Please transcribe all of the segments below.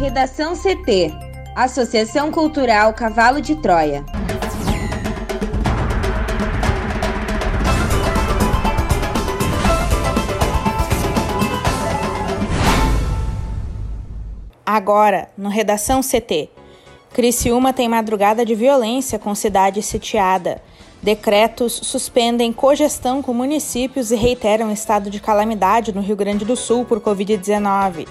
Redação CT Associação Cultural Cavalo de Troia. Agora, no Redação CT. Criciúma tem madrugada de violência com cidade sitiada. Decretos suspendem cogestão com municípios e reiteram estado de calamidade no Rio Grande do Sul por Covid-19.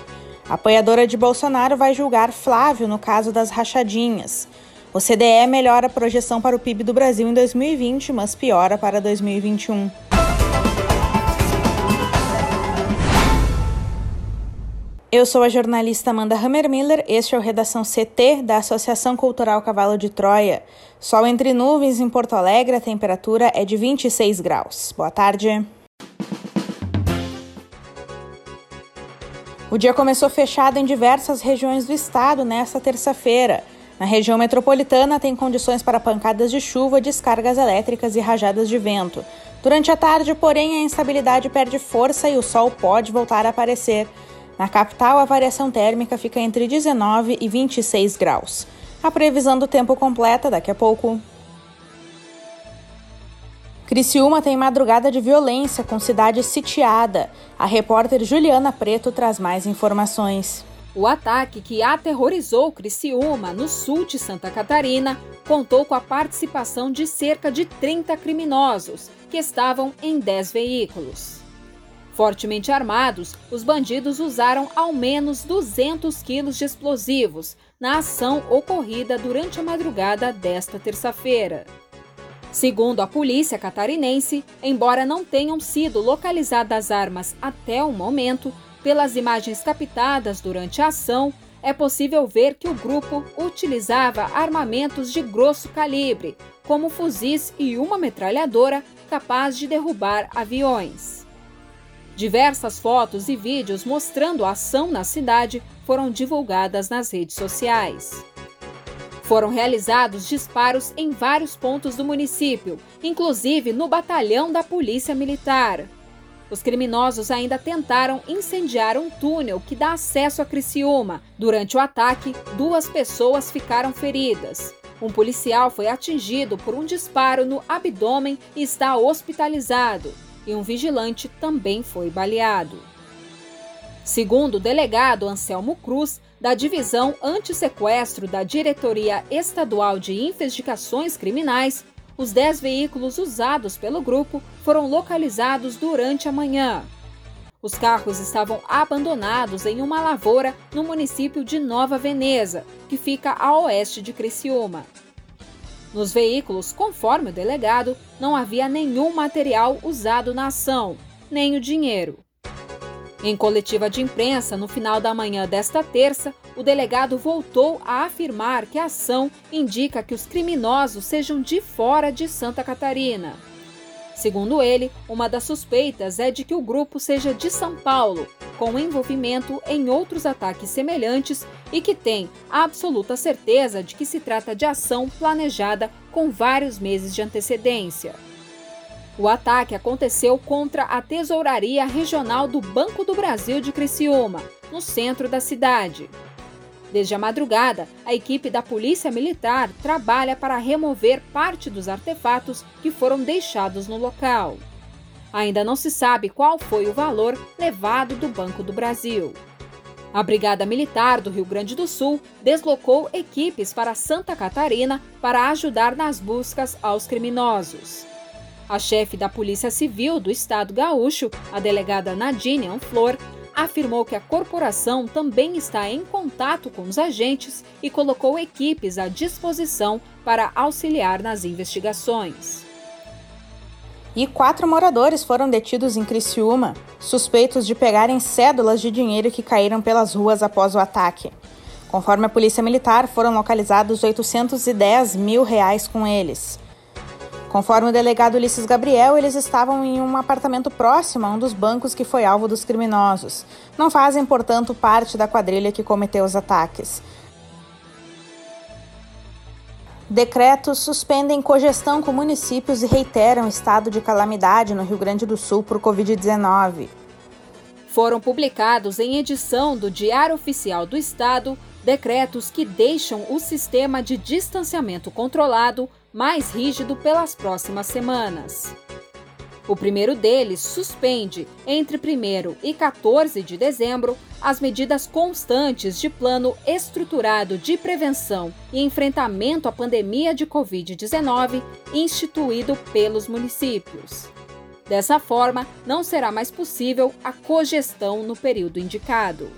Apoiadora de Bolsonaro vai julgar Flávio no caso das rachadinhas. O CDE melhora a projeção para o PIB do Brasil em 2020, mas piora para 2021. Eu sou a jornalista Amanda Hammermiller, este é o Redação CT da Associação Cultural Cavalo de Troia. Sol entre nuvens em Porto Alegre, a temperatura é de 26 graus. Boa tarde. O dia começou fechado em diversas regiões do estado nesta terça-feira. Na região metropolitana, tem condições para pancadas de chuva, descargas elétricas e rajadas de vento. Durante a tarde, porém, a instabilidade perde força e o sol pode voltar a aparecer. Na capital, a variação térmica fica entre 19 e 26 graus. A previsão do tempo completa daqui a pouco. Criciúma tem madrugada de violência com cidade sitiada. A repórter Juliana Preto traz mais informações. O ataque que aterrorizou Criciúma, no sul de Santa Catarina, contou com a participação de cerca de 30 criminosos, que estavam em 10 veículos. Fortemente armados, os bandidos usaram ao menos 200 quilos de explosivos na ação ocorrida durante a madrugada desta terça-feira. Segundo a polícia catarinense, embora não tenham sido localizadas armas até o momento, pelas imagens captadas durante a ação, é possível ver que o grupo utilizava armamentos de grosso calibre, como fuzis e uma metralhadora capaz de derrubar aviões. Diversas fotos e vídeos mostrando a ação na cidade foram divulgadas nas redes sociais. Foram realizados disparos em vários pontos do município, inclusive no batalhão da Polícia Militar. Os criminosos ainda tentaram incendiar um túnel que dá acesso a Criciúma. Durante o ataque, duas pessoas ficaram feridas. Um policial foi atingido por um disparo no abdômen e está hospitalizado, e um vigilante também foi baleado. Segundo o delegado Anselmo Cruz, da Divisão Antissequestro da Diretoria Estadual de Investigações Criminais, os 10 veículos usados pelo grupo foram localizados durante a manhã. Os carros estavam abandonados em uma lavoura no município de Nova Veneza, que fica a oeste de Criciúma. Nos veículos, conforme o delegado, não havia nenhum material usado na ação, nem o dinheiro. Em coletiva de imprensa, no final da manhã desta terça, o delegado voltou a afirmar que a ação indica que os criminosos sejam de fora de Santa Catarina. Segundo ele, uma das suspeitas é de que o grupo seja de São Paulo, com envolvimento em outros ataques semelhantes e que tem absoluta certeza de que se trata de ação planejada com vários meses de antecedência. O ataque aconteceu contra a Tesouraria Regional do Banco do Brasil de Criciúma, no centro da cidade. Desde a madrugada, a equipe da Polícia Militar trabalha para remover parte dos artefatos que foram deixados no local. Ainda não se sabe qual foi o valor levado do Banco do Brasil. A Brigada Militar do Rio Grande do Sul deslocou equipes para Santa Catarina para ajudar nas buscas aos criminosos. A chefe da Polícia Civil do Estado gaúcho, a delegada Nadine Anflor, afirmou que a corporação também está em contato com os agentes e colocou equipes à disposição para auxiliar nas investigações. E quatro moradores foram detidos em Criciúma, suspeitos de pegarem cédulas de dinheiro que caíram pelas ruas após o ataque. Conforme a Polícia Militar, foram localizados 810 mil reais com eles. Conforme o delegado Ulisses Gabriel, eles estavam em um apartamento próximo a um dos bancos que foi alvo dos criminosos. Não fazem, portanto, parte da quadrilha que cometeu os ataques. Decretos suspendem cogestão com municípios e reiteram estado de calamidade no Rio Grande do Sul por Covid-19. Foram publicados em edição do Diário Oficial do Estado decretos que deixam o sistema de distanciamento controlado mais rígido pelas próximas semanas. O primeiro deles suspende, entre 1 e 14 de dezembro, as medidas constantes de plano estruturado de prevenção e enfrentamento à pandemia de Covid-19 instituído pelos municípios. Dessa forma, não será mais possível a cogestão no período indicado.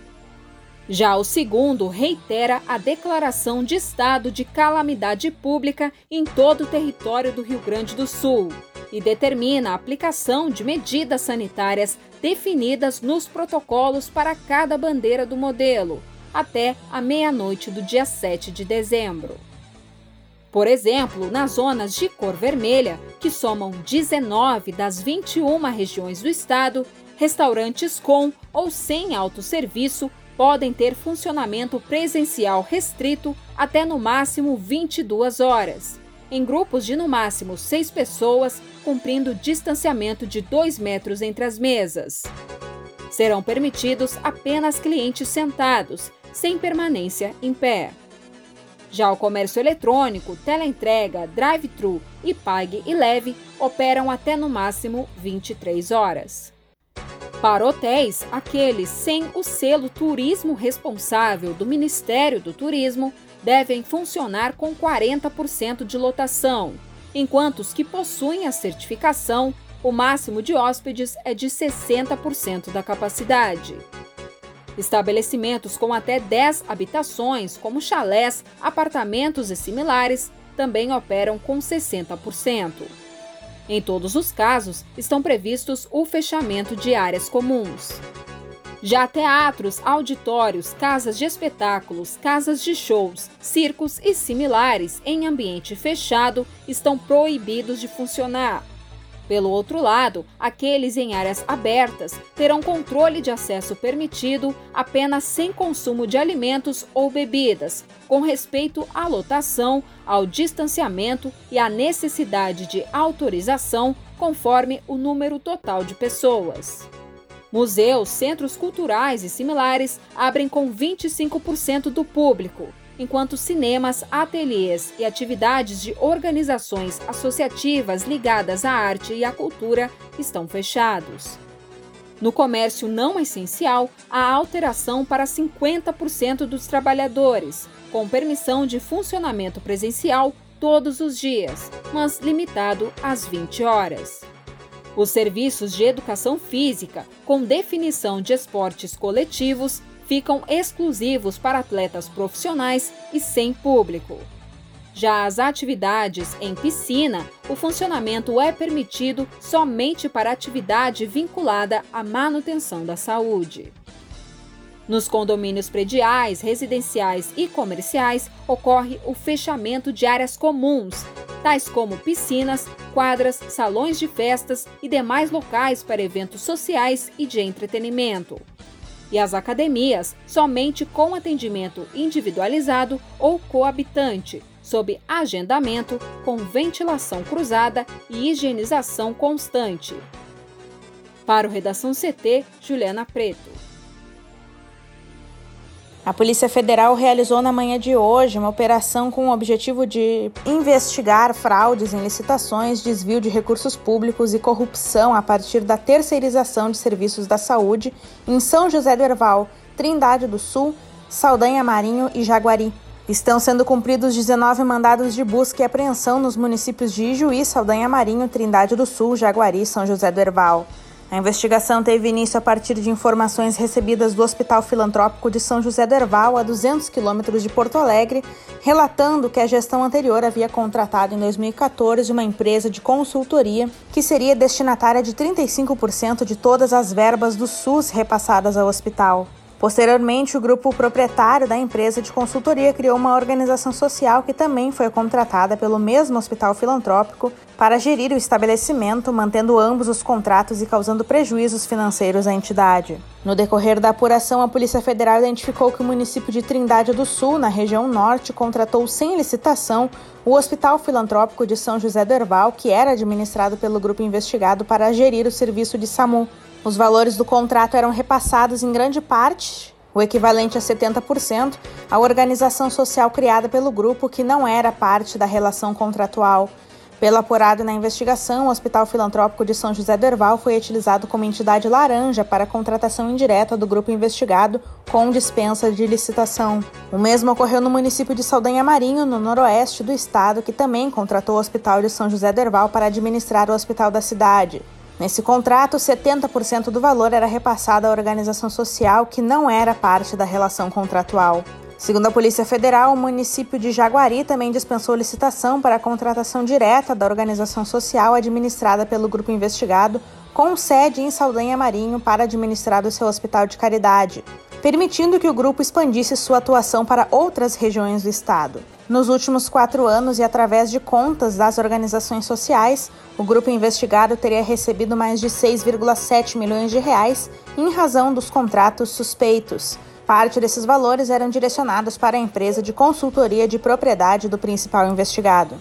Já o segundo reitera a declaração de estado de calamidade pública em todo o território do Rio Grande do Sul e determina a aplicação de medidas sanitárias definidas nos protocolos para cada bandeira do modelo, até a meia-noite do dia 7 de dezembro. Por exemplo, nas zonas de cor vermelha, que somam 19 das 21 regiões do estado, restaurantes com ou sem autosserviço podem ter funcionamento presencial restrito até no máximo 22 horas em grupos de no máximo seis pessoas, cumprindo distanciamento de dois metros entre as mesas. Serão permitidos apenas clientes sentados, sem permanência em pé. Já o comércio eletrônico, teleentrega, drive-thru e pague e leve operam até no máximo 23 horas. Para hotéis, aqueles sem o selo Turismo Responsável do Ministério do Turismo devem funcionar com 40% de lotação, enquanto os que possuem a certificação, o máximo de hóspedes é de 60% da capacidade. Estabelecimentos com até 10 habitações, como chalés, apartamentos e similares, também operam com 60%. Em todos os casos, estão previstos o fechamento de áreas comuns. Já teatros, auditórios, casas de espetáculos, casas de shows, circos e similares em ambiente fechado estão proibidos de funcionar. Pelo outro lado, aqueles em áreas abertas terão controle de acesso permitido apenas sem consumo de alimentos ou bebidas, com respeito à lotação, ao distanciamento e à necessidade de autorização conforme o número total de pessoas. Museus, centros culturais e similares abrem com 25% do público, enquanto cinemas, ateliês e atividades de organizações associativas ligadas à arte e à cultura estão fechados. No comércio não essencial, há alteração para 50% dos trabalhadores, com permissão de funcionamento presencial todos os dias, mas limitado às 20 horas. Os serviços de educação física, com definição de esportes coletivos, ficam exclusivos para atletas profissionais e sem público. Já as atividades em piscina, o funcionamento é permitido somente para atividade vinculada à manutenção da saúde. Nos condomínios prediais, residenciais e comerciais, ocorre o fechamento de áreas comuns, tais como piscinas, quadras, salões de festas e demais locais para eventos sociais e de entretenimento. E as academias, somente com atendimento individualizado ou coabitante, sob agendamento, com ventilação cruzada e higienização constante. Para o Redação CT, Juliana Preto. A Polícia Federal realizou na manhã de hoje uma operação com o objetivo de investigar fraudes em licitações, desvio de recursos públicos e corrupção a partir da terceirização de serviços da saúde em São José do Herval, Trindade do Sul, Saldanha Marinho e Jaguari. Estão sendo cumpridos 19 mandados de busca e apreensão nos municípios de Ijuí, Saldanha Marinho, Trindade do Sul, Jaguari e São José do Herval. A investigação teve início a partir de informações recebidas do Hospital Filantrópico de São José do a 200 quilômetros de Porto Alegre, relatando que a gestão anterior havia contratado em 2014 uma empresa de consultoria que seria destinatária de 35% de todas as verbas do SUS repassadas ao hospital. Posteriormente, o grupo proprietário da empresa de consultoria criou uma organização social que também foi contratada pelo mesmo hospital filantrópico para gerir o estabelecimento, mantendo ambos os contratos e causando prejuízos financeiros à entidade. No decorrer da apuração, a Polícia Federal identificou que o município de Trindade do Sul, na região norte, contratou sem licitação o Hospital Filantrópico de São José do Herval, que era administrado pelo grupo investigado para gerir o serviço de SAMU. Os valores do contrato eram repassados em grande parte o equivalente a 70%, a organização social criada pelo grupo que não era parte da relação contratual. Pelo apurado na investigação, o Hospital Filantrópico de São José do foi utilizado como entidade laranja para a contratação indireta do grupo investigado com dispensa de licitação. O mesmo ocorreu no município de Saldanha Marinho, no noroeste do estado, que também contratou o Hospital de São José do para administrar o hospital da cidade. Nesse contrato, 70% do valor era repassado à organização social que não era parte da relação contratual. Segundo a Polícia Federal, o município de Jaguari também dispensou licitação para a contratação direta da organização social administrada pelo grupo investigado, com sede em Saldanha Marinho para administrar o seu hospital de caridade, permitindo que o grupo expandisse sua atuação para outras regiões do estado. Nos últimos quatro anos e através de contas das organizações sociais, o grupo investigado teria recebido mais de 6,7 milhões de reais em razão dos contratos suspeitos. Parte desses valores eram direcionados para a empresa de consultoria de propriedade do principal investigado.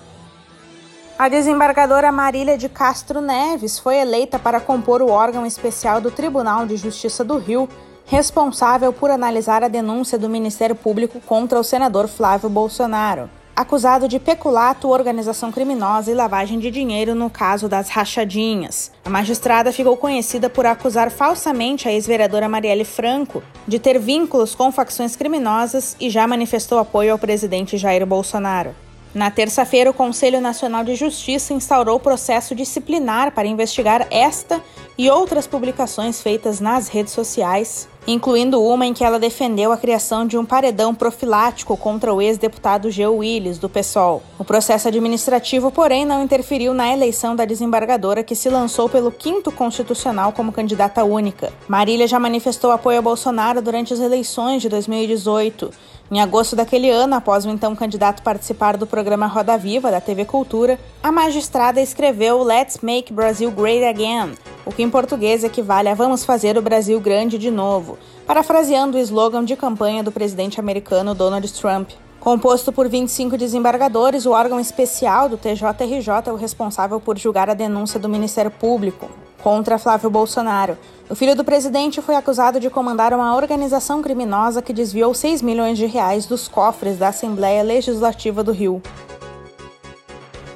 A desembargadora Marília de Castro Neves foi eleita para compor o órgão especial do Tribunal de Justiça do Rio, responsável por analisar a denúncia do Ministério Público contra o senador Flávio Bolsonaro acusado de peculato, organização criminosa e lavagem de dinheiro no caso das rachadinhas. A magistrada ficou conhecida por acusar falsamente a ex-vereadora Marielle Franco de ter vínculos com facções criminosas e já manifestou apoio ao presidente Jair Bolsonaro. Na terça-feira, o Conselho Nacional de Justiça instaurou processo disciplinar para investigar esta e outras publicações feitas nas redes sociais incluindo uma em que ela defendeu a criação de um paredão profilático contra o ex-deputado Geo Willis, do PSOL. O processo administrativo, porém, não interferiu na eleição da desembargadora, que se lançou pelo quinto constitucional como candidata única. Marília já manifestou apoio a Bolsonaro durante as eleições de 2018. Em agosto daquele ano, após o então candidato participar do programa Roda Viva da TV Cultura, a magistrada escreveu Let's Make Brazil Great Again, o que em português equivale a Vamos fazer o Brasil grande de novo, parafraseando o slogan de campanha do presidente americano Donald Trump. Composto por 25 desembargadores, o órgão especial do TJRJ é o responsável por julgar a denúncia do Ministério Público contra Flávio Bolsonaro. O filho do presidente foi acusado de comandar uma organização criminosa que desviou 6 milhões de reais dos cofres da Assembleia Legislativa do Rio.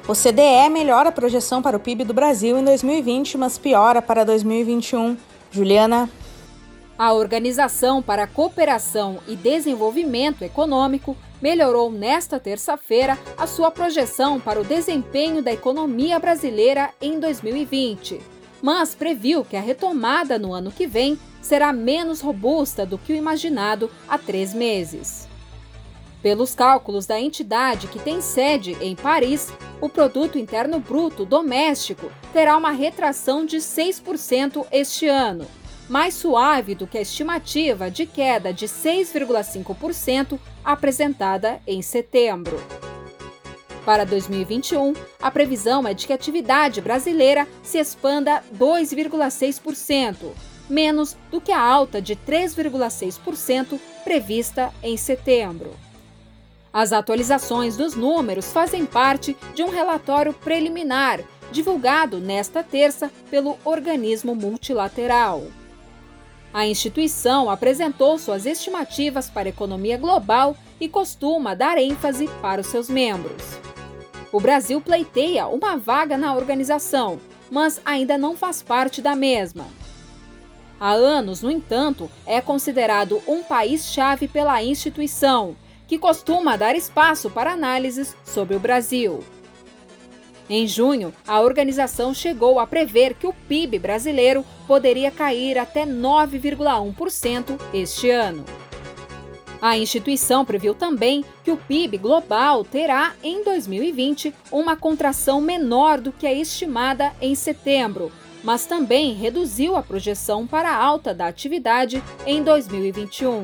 O CDE melhora a projeção para o PIB do Brasil em 2020, mas piora para 2021. Juliana. A Organização para a Cooperação e Desenvolvimento Econômico melhorou nesta terça-feira a sua projeção para o desempenho da economia brasileira em 2020, mas previu que a retomada no ano que vem será menos robusta do que o imaginado há três meses. Pelos cálculos da entidade que tem sede em Paris, o produto interno bruto doméstico terá uma retração de 6% este ano, mais suave do que a estimativa de queda de 6,5% apresentada em setembro. Para 2021, a previsão é de que a atividade brasileira se expanda 2,6%, menos do que a alta de 3,6% prevista em setembro. As atualizações dos números fazem parte de um relatório preliminar divulgado nesta terça pelo organismo multilateral. A instituição apresentou suas estimativas para a economia global e costuma dar ênfase para os seus membros. O Brasil pleiteia uma vaga na organização, mas ainda não faz parte da mesma. Há anos, no entanto, é considerado um país-chave pela instituição que costuma dar espaço para análises sobre o Brasil. Em junho, a organização chegou a prever que o PIB brasileiro poderia cair até 9,1% este ano. A instituição previu também que o PIB global terá, em 2020, uma contração menor do que a estimada em setembro, mas também reduziu a projeção para a alta da atividade em 2021.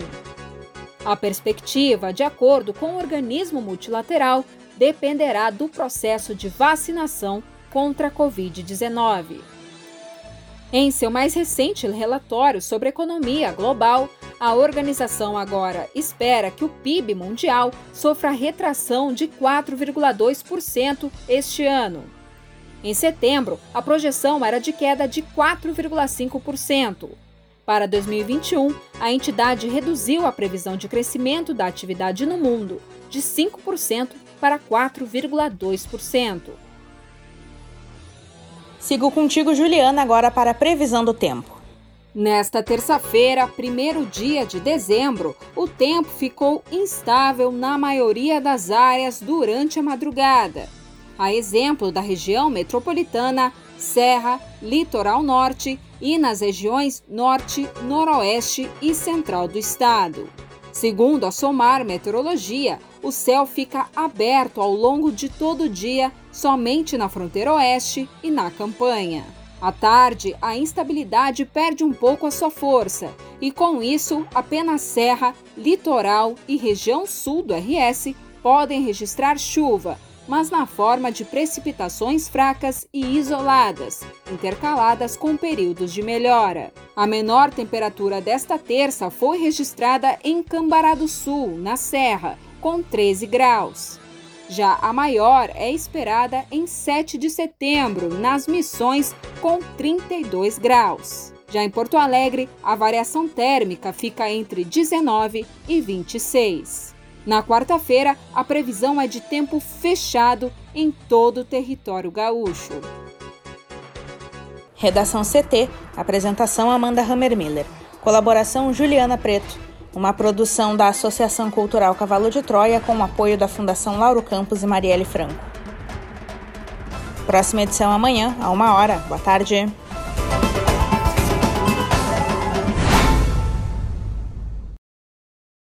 A perspectiva, de acordo com o organismo multilateral, dependerá do processo de vacinação contra a Covid-19. Em seu mais recente relatório sobre economia global, a organização agora espera que o PIB mundial sofra retração de 4,2% este ano. Em setembro, a projeção era de queda de 4,5%. Para 2021, a entidade reduziu a previsão de crescimento da atividade no mundo de 5% para 4,2%. Sigo contigo, Juliana, agora para a previsão do tempo. Nesta terça-feira, primeiro dia de dezembro, o tempo ficou instável na maioria das áreas durante a madrugada. A exemplo da região metropolitana, Serra, Litoral Norte e nas regiões Norte, Noroeste e Central do estado. Segundo a SOMAR Meteorologia, o céu fica aberto ao longo de todo o dia, somente na fronteira oeste e na campanha. À tarde, a instabilidade perde um pouco a sua força e, com isso, apenas Serra, Litoral e região sul do RS podem registrar chuva, mas na forma de precipitações fracas e isoladas, intercaladas com períodos de melhora. A menor temperatura desta terça foi registrada em Cambará do Sul, na Serra, com 13 graus. Já a maior é esperada em 7 de setembro, nas Missões, com 32 graus. Já em Porto Alegre, a variação térmica fica entre 19 e 26. Na quarta-feira, a previsão é de tempo fechado em todo o território gaúcho. Redação CT, apresentação Amanda Hammermiller, colaboração Juliana Preto. Uma produção da Associação Cultural Cavalo de Troia com o apoio da Fundação Lauro Campos e Marielle Franco. Próxima edição amanhã, a uma hora. Boa tarde.